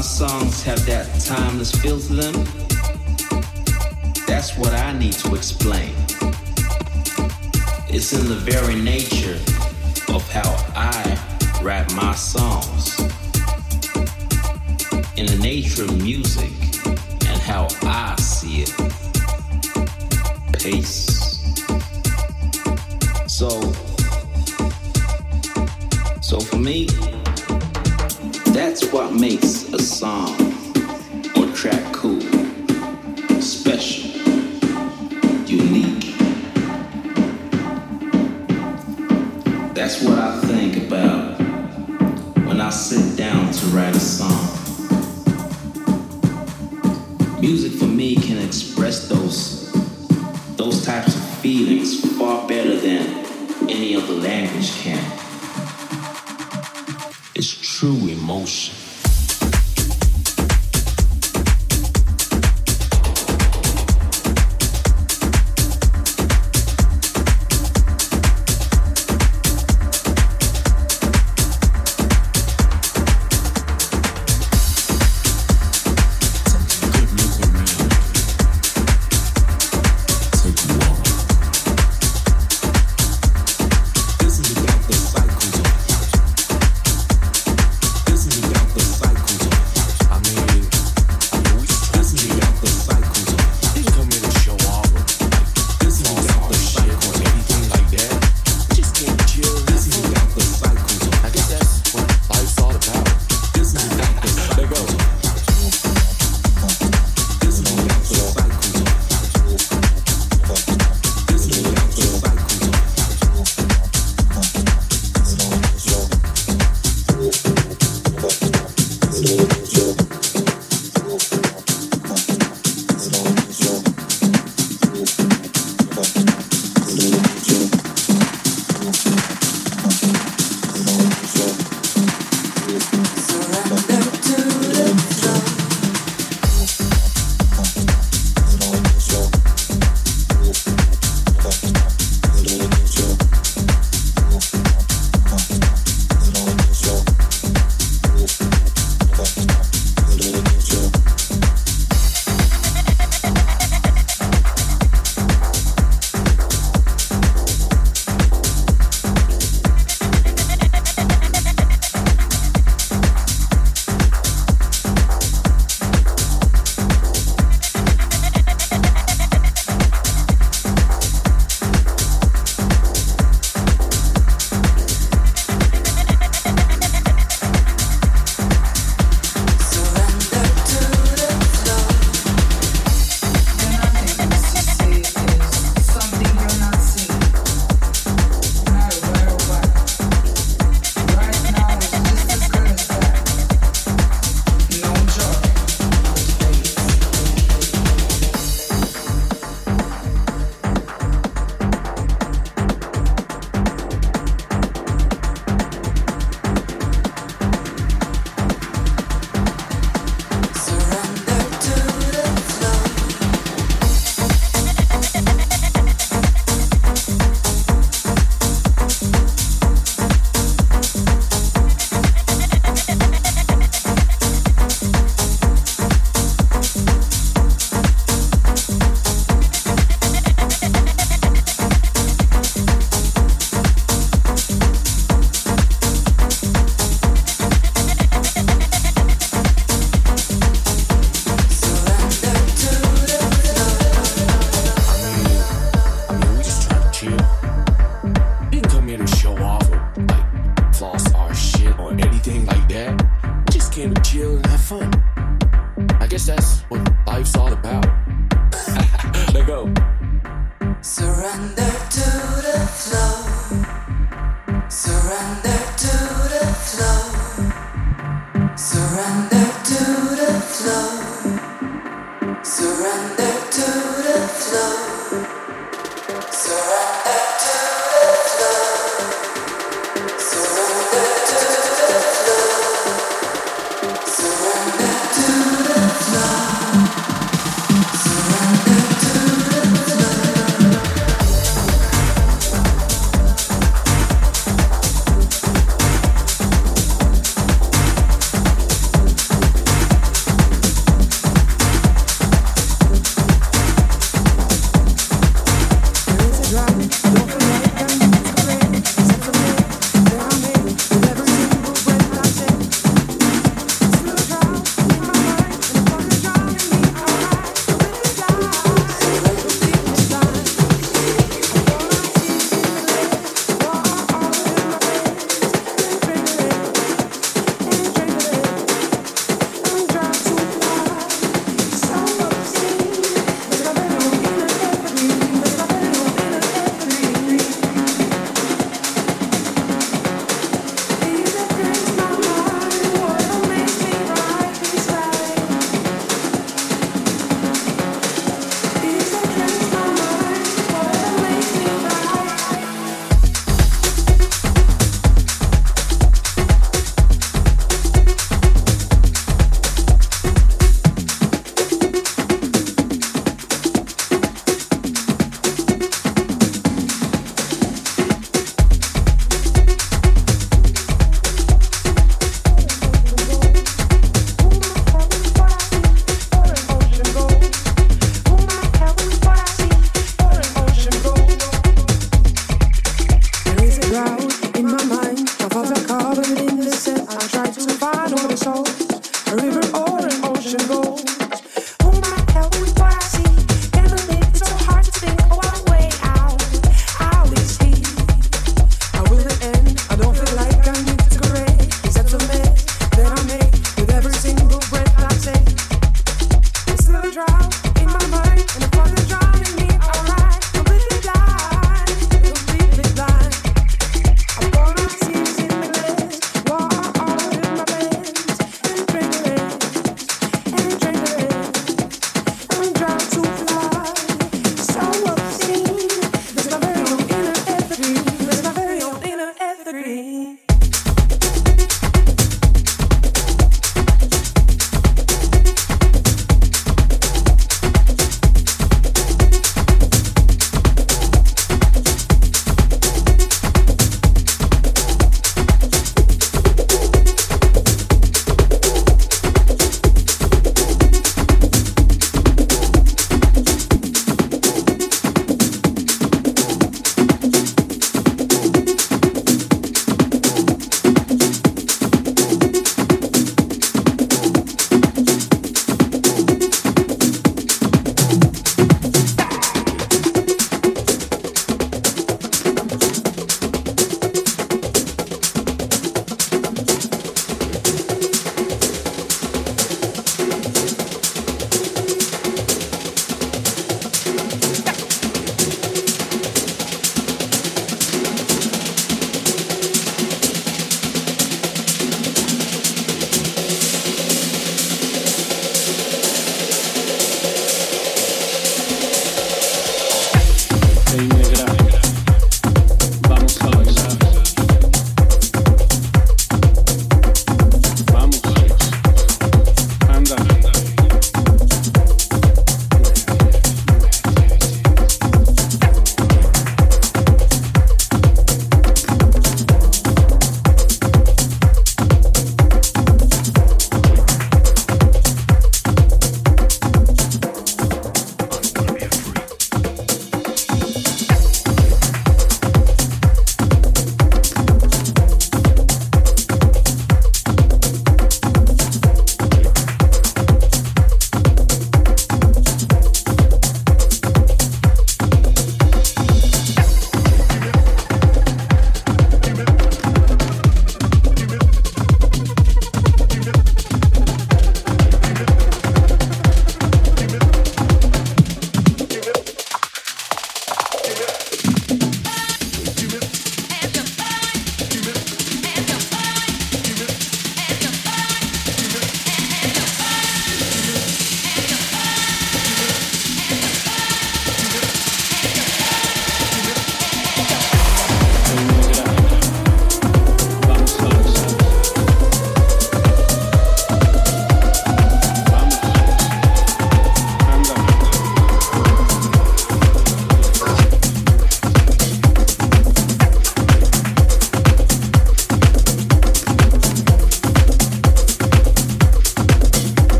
my songs have that timeless feel to them. That's what I need to explain. It's in the very nature of how I rap my songs. In the nature of music and how I see it. Peace. Me can express those those types of feelings far better than any other language can. It's true emotion.